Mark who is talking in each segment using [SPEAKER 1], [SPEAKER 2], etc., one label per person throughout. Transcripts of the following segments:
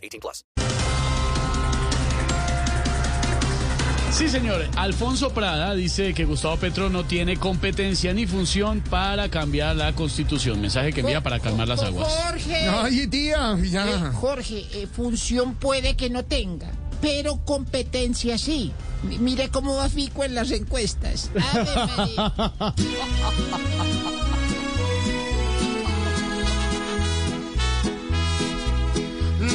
[SPEAKER 1] 18 plus.
[SPEAKER 2] Sí, señor. Alfonso Prada dice que Gustavo Petro no tiene competencia ni función para cambiar la constitución. Mensaje que envía para calmar las aguas.
[SPEAKER 3] Jorge,
[SPEAKER 4] Ay, tía,
[SPEAKER 3] eh,
[SPEAKER 4] ya.
[SPEAKER 3] Jorge, eh, función puede que no tenga, pero competencia sí. M- mire cómo va Fico en las encuestas. Ave María.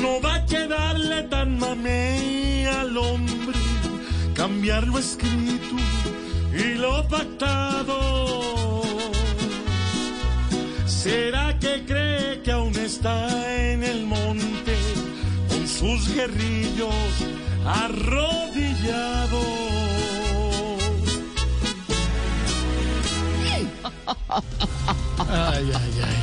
[SPEAKER 5] No va a quedarle tan mamey al hombre cambiar lo escrito y lo pactado. ¿Será que cree que aún está en el monte con sus guerrillos arrodillados?
[SPEAKER 2] Ay, ay, ay.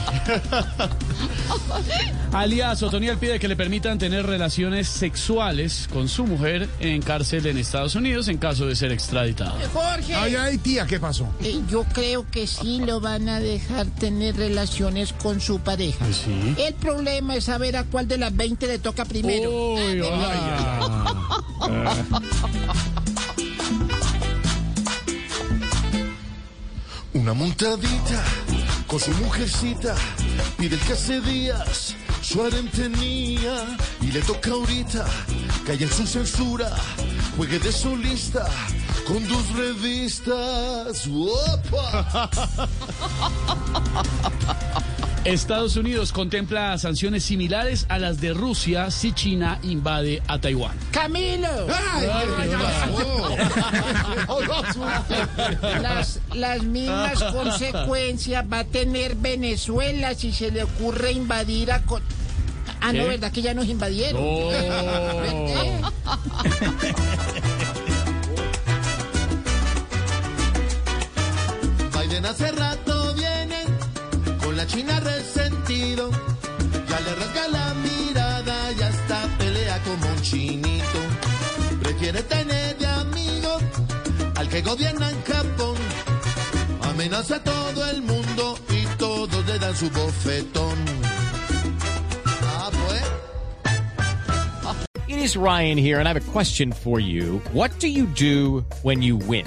[SPEAKER 2] Alias Otoniel pide que le permitan tener relaciones sexuales con su mujer en cárcel en Estados Unidos en caso de ser extraditado.
[SPEAKER 3] Jorge,
[SPEAKER 4] Ay, ay, tía, ¿qué pasó?
[SPEAKER 3] eh, yo creo que sí lo van a dejar tener relaciones con su pareja.
[SPEAKER 2] Pues sí.
[SPEAKER 3] El problema es saber a cuál de las 20 le toca primero.
[SPEAKER 2] Uy, ah.
[SPEAKER 5] Una montadita con su mujercita pide que hace días su harem tenía y le toca ahorita en su censura juegue de solista con dos revistas.
[SPEAKER 2] Estados Unidos contempla sanciones similares a las de Rusia si China invade a Taiwán.
[SPEAKER 3] Camilo,
[SPEAKER 4] Ay,
[SPEAKER 3] las, las mismas consecuencias va a tener Venezuela si se le ocurre invadir a... Co- Ah, no. ¿verdad que ya nos invadieron? ¿Eh?
[SPEAKER 5] Biden hace China resentido. Ya le rasga la mirada ya está pelea como un chinito. Prefiere tener de amigo al que gobierna en Japón. Amenaza a todo el mundo y todos le dan su bofetón. Ah pues
[SPEAKER 6] It is Ryan here, and I have a question for you. What do you do when you win?